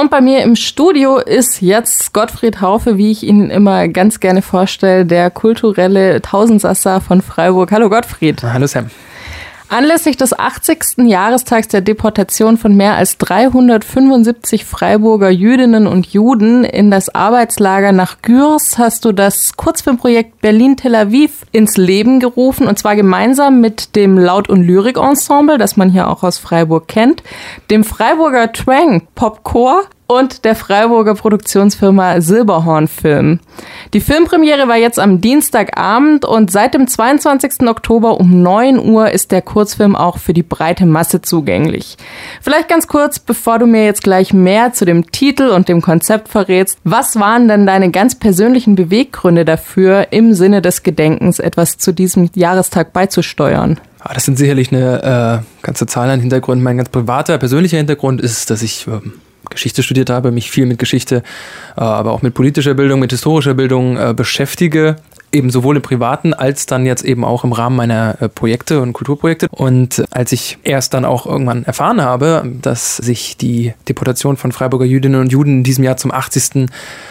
Und bei mir im Studio ist jetzt Gottfried Haufe, wie ich ihn immer ganz gerne vorstelle, der kulturelle Tausendsasser von Freiburg. Hallo Gottfried. Hallo Sam. Anlässlich des 80. Jahrestags der Deportation von mehr als 375 Freiburger Jüdinnen und Juden in das Arbeitslager nach Gürs hast du das Kurzfilmprojekt Berlin-Tel Aviv ins Leben gerufen und zwar gemeinsam mit dem Laut- und Lyrik-Ensemble, das man hier auch aus Freiburg kennt, dem Freiburger Twang Popcore und der Freiburger Produktionsfirma Silberhorn Film. Die Filmpremiere war jetzt am Dienstagabend und seit dem 22. Oktober um 9 Uhr ist der Kurzfilm auch für die breite Masse zugänglich. Vielleicht ganz kurz, bevor du mir jetzt gleich mehr zu dem Titel und dem Konzept verrätst, was waren denn deine ganz persönlichen Beweggründe dafür, im Sinne des Gedenkens etwas zu diesem Jahrestag beizusteuern? Ah, das sind sicherlich eine äh, ganze Zahl an Hintergründen. Mein ganz privater, persönlicher Hintergrund ist, dass ich ähm Geschichte studiert habe, mich viel mit Geschichte, äh, aber auch mit politischer Bildung, mit historischer Bildung äh, beschäftige, eben sowohl im Privaten als dann jetzt eben auch im Rahmen meiner äh, Projekte und Kulturprojekte. Und als ich erst dann auch irgendwann erfahren habe, dass sich die Deportation von Freiburger Jüdinnen und Juden in diesem Jahr zum 80.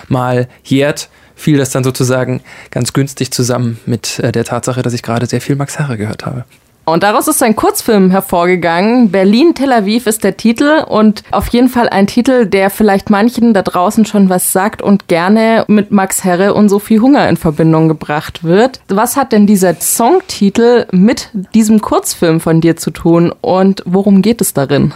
Mal jährt, fiel das dann sozusagen ganz günstig zusammen mit der Tatsache, dass ich gerade sehr viel Max Herre gehört habe. Und daraus ist ein Kurzfilm hervorgegangen. Berlin Tel Aviv ist der Titel und auf jeden Fall ein Titel, der vielleicht manchen da draußen schon was sagt und gerne mit Max Herre und Sophie Hunger in Verbindung gebracht wird. Was hat denn dieser Songtitel mit diesem Kurzfilm von dir zu tun und worum geht es darin?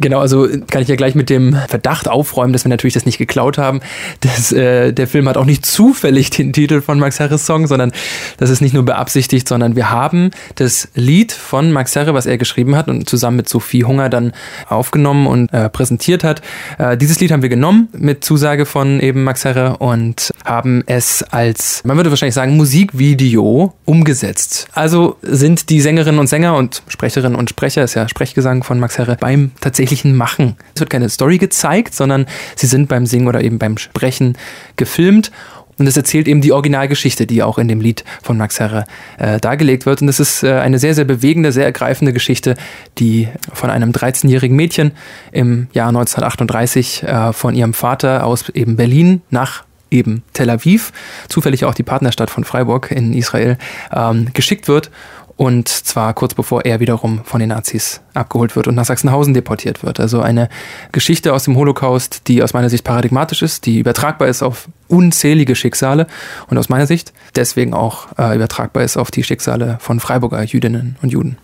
Genau, also kann ich ja gleich mit dem Verdacht aufräumen, dass wir natürlich das nicht geklaut haben. Das, äh, der Film hat auch nicht zufällig den Titel von Max Herres Song, sondern das ist nicht nur beabsichtigt, sondern wir haben das Lied von Max Herre, was er geschrieben hat und zusammen mit Sophie Hunger dann aufgenommen und äh, präsentiert hat. Äh, dieses Lied haben wir genommen mit Zusage von eben Max Herre und haben es als, man würde wahrscheinlich sagen, Musikvideo umgesetzt. Also sind die Sängerinnen und Sänger und Sprecherinnen und Sprecher, ist ja Sprechgesang von Max Herre, beim tatsächlichen tatsächlichen Machen. Es wird keine Story gezeigt, sondern sie sind beim Singen oder eben beim Sprechen gefilmt und es erzählt eben die Originalgeschichte, die auch in dem Lied von Max Herre äh, dargelegt wird. Und es ist äh, eine sehr, sehr bewegende, sehr ergreifende Geschichte, die von einem 13-jährigen Mädchen im Jahr 1938 äh, von ihrem Vater aus eben Berlin nach eben Tel Aviv, zufällig auch die Partnerstadt von Freiburg in Israel, ähm, geschickt wird und zwar kurz bevor er wiederum von den Nazis abgeholt wird und nach Sachsenhausen deportiert wird. Also eine Geschichte aus dem Holocaust, die aus meiner Sicht paradigmatisch ist, die übertragbar ist auf unzählige Schicksale und aus meiner Sicht deswegen auch äh, übertragbar ist auf die Schicksale von Freiburger Jüdinnen und Juden.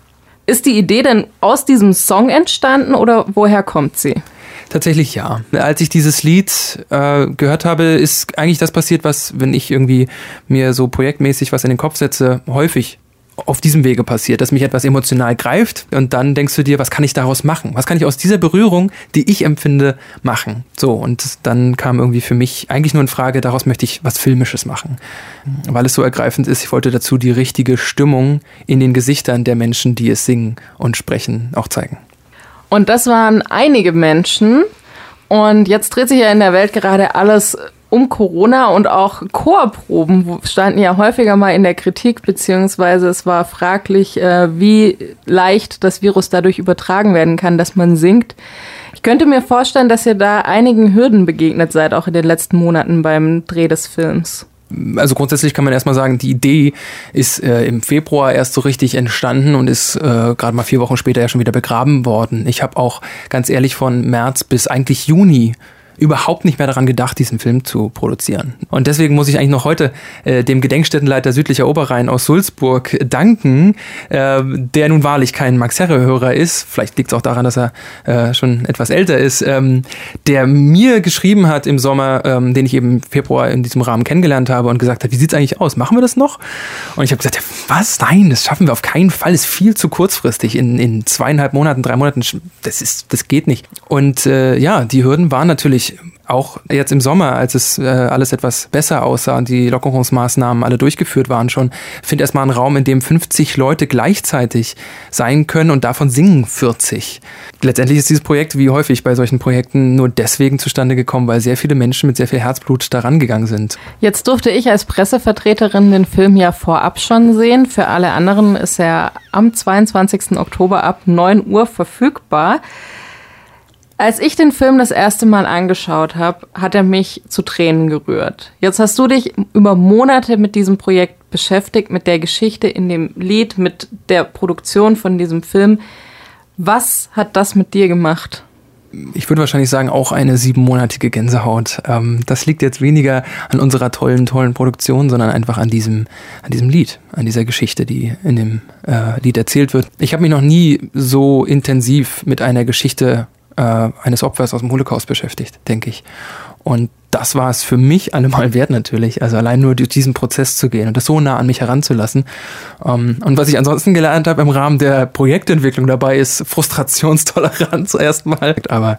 Ist die Idee denn aus diesem Song entstanden oder woher kommt sie? Tatsächlich ja. Als ich dieses Lied äh, gehört habe, ist eigentlich das passiert, was, wenn ich irgendwie mir so projektmäßig was in den Kopf setze, häufig auf diesem Wege passiert, dass mich etwas emotional greift und dann denkst du dir, was kann ich daraus machen? Was kann ich aus dieser Berührung, die ich empfinde, machen? So, und dann kam irgendwie für mich eigentlich nur in Frage, daraus möchte ich was Filmisches machen. Weil es so ergreifend ist, ich wollte dazu die richtige Stimmung in den Gesichtern der Menschen, die es singen und sprechen, auch zeigen. Und das waren einige Menschen. Und jetzt dreht sich ja in der Welt gerade alles um Corona und auch Chorproben standen ja häufiger mal in der Kritik, beziehungsweise es war fraglich, äh, wie leicht das Virus dadurch übertragen werden kann, dass man singt. Ich könnte mir vorstellen, dass ihr da einigen Hürden begegnet seid, auch in den letzten Monaten beim Dreh des Films. Also grundsätzlich kann man erstmal sagen, die Idee ist äh, im Februar erst so richtig entstanden und ist äh, gerade mal vier Wochen später ja schon wieder begraben worden. Ich habe auch ganz ehrlich von März bis eigentlich Juni überhaupt nicht mehr daran gedacht, diesen Film zu produzieren. Und deswegen muss ich eigentlich noch heute äh, dem Gedenkstättenleiter südlicher Oberrhein aus Sulzburg danken, äh, der nun wahrlich kein Max Herre-Hörer ist, vielleicht liegt es auch daran, dass er äh, schon etwas älter ist, ähm, der mir geschrieben hat im Sommer, ähm, den ich eben im Februar in diesem Rahmen kennengelernt habe und gesagt hat, wie sieht's eigentlich aus? Machen wir das noch? Und ich habe gesagt, ja, was? Nein, das schaffen wir auf keinen Fall. Ist viel zu kurzfristig. In, in zweieinhalb Monaten, drei Monaten, das ist, das geht nicht. Und äh, ja, die Hürden waren natürlich ich auch jetzt im Sommer, als es äh, alles etwas besser aussah und die Lockerungsmaßnahmen alle durchgeführt waren schon, finde erstmal einen Raum, in dem 50 Leute gleichzeitig sein können und davon singen 40. Letztendlich ist dieses Projekt, wie häufig bei solchen Projekten, nur deswegen zustande gekommen, weil sehr viele Menschen mit sehr viel Herzblut daran gegangen sind. Jetzt durfte ich als Pressevertreterin den Film ja vorab schon sehen. Für alle anderen ist er am 22. Oktober ab 9 Uhr verfügbar. Als ich den Film das erste Mal angeschaut habe, hat er mich zu Tränen gerührt. Jetzt hast du dich über Monate mit diesem Projekt beschäftigt, mit der Geschichte in dem Lied, mit der Produktion von diesem Film. Was hat das mit dir gemacht? ich würde wahrscheinlich sagen, auch eine siebenmonatige Gänsehaut. Ähm, das liegt jetzt weniger an unserer tollen, tollen Produktion, sondern einfach an diesem, an diesem Lied, an dieser Geschichte, die in dem äh, Lied erzählt wird. Ich habe mich noch nie so intensiv mit einer Geschichte äh, eines Opfers aus dem Holocaust beschäftigt, denke ich. Und das war es für mich allemal wert natürlich. Also allein nur durch diesen Prozess zu gehen und das so nah an mich heranzulassen. Ähm, und was ich ansonsten gelernt habe im Rahmen der Projektentwicklung dabei ist Frustrationstoleranz erstmal. Aber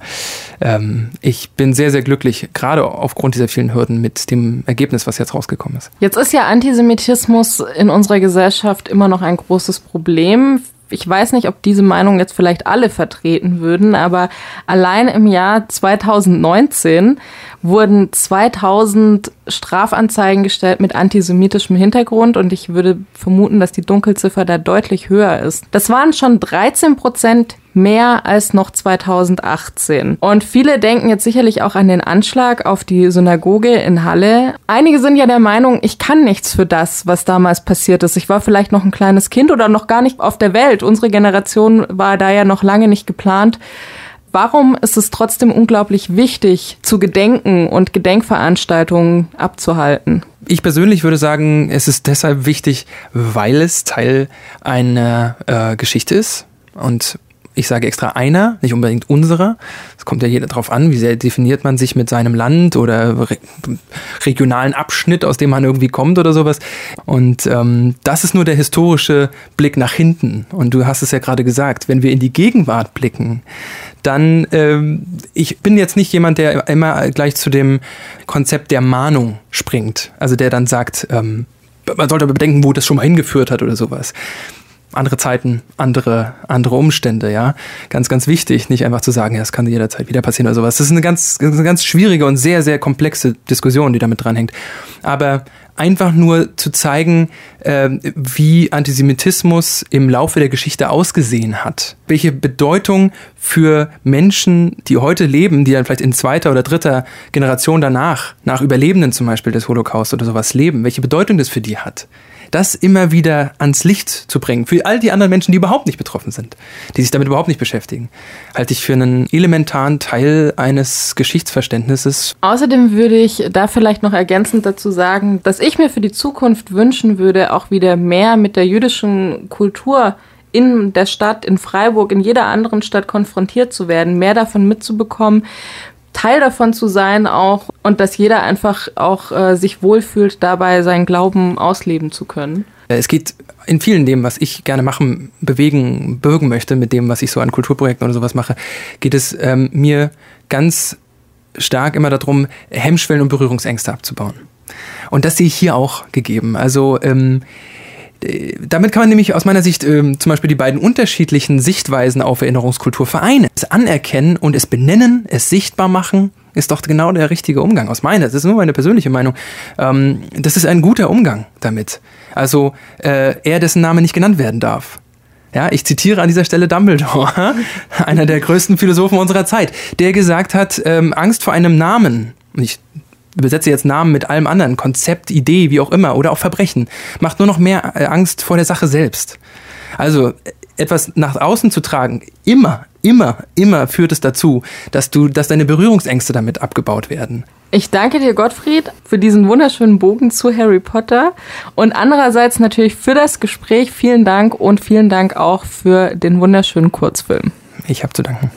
ähm, ich bin sehr, sehr glücklich, gerade aufgrund dieser vielen Hürden mit dem Ergebnis, was jetzt rausgekommen ist. Jetzt ist ja Antisemitismus in unserer Gesellschaft immer noch ein großes Problem ich weiß nicht, ob diese Meinung jetzt vielleicht alle vertreten würden, aber allein im Jahr 2019 wurden 2000 Strafanzeigen gestellt mit antisemitischem Hintergrund und ich würde vermuten, dass die Dunkelziffer da deutlich höher ist. Das waren schon 13 Prozent mehr als noch 2018. Und viele denken jetzt sicherlich auch an den Anschlag auf die Synagoge in Halle. Einige sind ja der Meinung, ich kann nichts für das, was damals passiert ist. Ich war vielleicht noch ein kleines Kind oder noch gar nicht auf der Welt. Unsere Generation war da ja noch lange nicht geplant. Warum ist es trotzdem unglaublich wichtig, zu gedenken und Gedenkveranstaltungen abzuhalten? Ich persönlich würde sagen, es ist deshalb wichtig, weil es Teil einer äh, Geschichte ist und ich sage extra einer, nicht unbedingt unserer. Es kommt ja jeder darauf an, wie sehr definiert man sich mit seinem Land oder re regionalen Abschnitt, aus dem man irgendwie kommt oder sowas. Und ähm, das ist nur der historische Blick nach hinten. Und du hast es ja gerade gesagt, wenn wir in die Gegenwart blicken, dann, ähm, ich bin jetzt nicht jemand, der immer gleich zu dem Konzept der Mahnung springt. Also der dann sagt, ähm, man sollte aber bedenken, wo das schon mal hingeführt hat oder sowas andere Zeiten, andere, andere Umstände, ja. Ganz, ganz wichtig, nicht einfach zu sagen, ja, es kann jederzeit wieder passieren oder sowas. Das ist eine ganz, eine ganz schwierige und sehr, sehr komplexe Diskussion, die damit dranhängt. Aber einfach nur zu zeigen, äh, wie Antisemitismus im Laufe der Geschichte ausgesehen hat. Welche Bedeutung für Menschen, die heute leben, die dann vielleicht in zweiter oder dritter Generation danach, nach Überlebenden zum Beispiel des Holocaust oder sowas leben, welche Bedeutung das für die hat das immer wieder ans Licht zu bringen. Für all die anderen Menschen, die überhaupt nicht betroffen sind, die sich damit überhaupt nicht beschäftigen, halte ich für einen elementaren Teil eines Geschichtsverständnisses. Außerdem würde ich da vielleicht noch ergänzend dazu sagen, dass ich mir für die Zukunft wünschen würde, auch wieder mehr mit der jüdischen Kultur in der Stadt, in Freiburg, in jeder anderen Stadt konfrontiert zu werden, mehr davon mitzubekommen, Teil davon zu sein auch und dass jeder einfach auch äh, sich wohlfühlt, dabei seinen Glauben ausleben zu können. Äh, es geht in vielen dem, was ich gerne machen, bewegen, bewirken möchte, mit dem, was ich so an Kulturprojekten oder sowas mache, geht es ähm, mir ganz stark immer darum, Hemmschwellen und Berührungsängste abzubauen. Und das sehe ich hier auch gegeben. Also ähm, äh, damit kann man nämlich aus meiner Sicht ähm, zum Beispiel die beiden unterschiedlichen Sichtweisen auf Erinnerungskultur vereinen. Es anerkennen und es benennen, es sichtbar machen, ist doch genau der richtige Umgang. Aus meiner, das ist nur meine persönliche Meinung. Ähm, das ist ein guter Umgang damit. Also äh, er, dessen Name nicht genannt werden darf. Ja, ich zitiere an dieser Stelle Dumbledore, einer der größten Philosophen unserer Zeit, der gesagt hat, ähm, Angst vor einem Namen, und ich übersetze jetzt Namen mit allem anderen, Konzept, Idee, wie auch immer, oder auch Verbrechen, macht nur noch mehr äh, Angst vor der Sache selbst. Also etwas nach außen zu tragen, immer, immer, immer führt es dazu, dass du, dass deine Berührungsängste damit abgebaut werden. Ich danke dir, Gottfried, für diesen wunderschönen Bogen zu Harry Potter und andererseits natürlich für das Gespräch. Vielen Dank und vielen Dank auch für den wunderschönen Kurzfilm. Ich habe zu danken.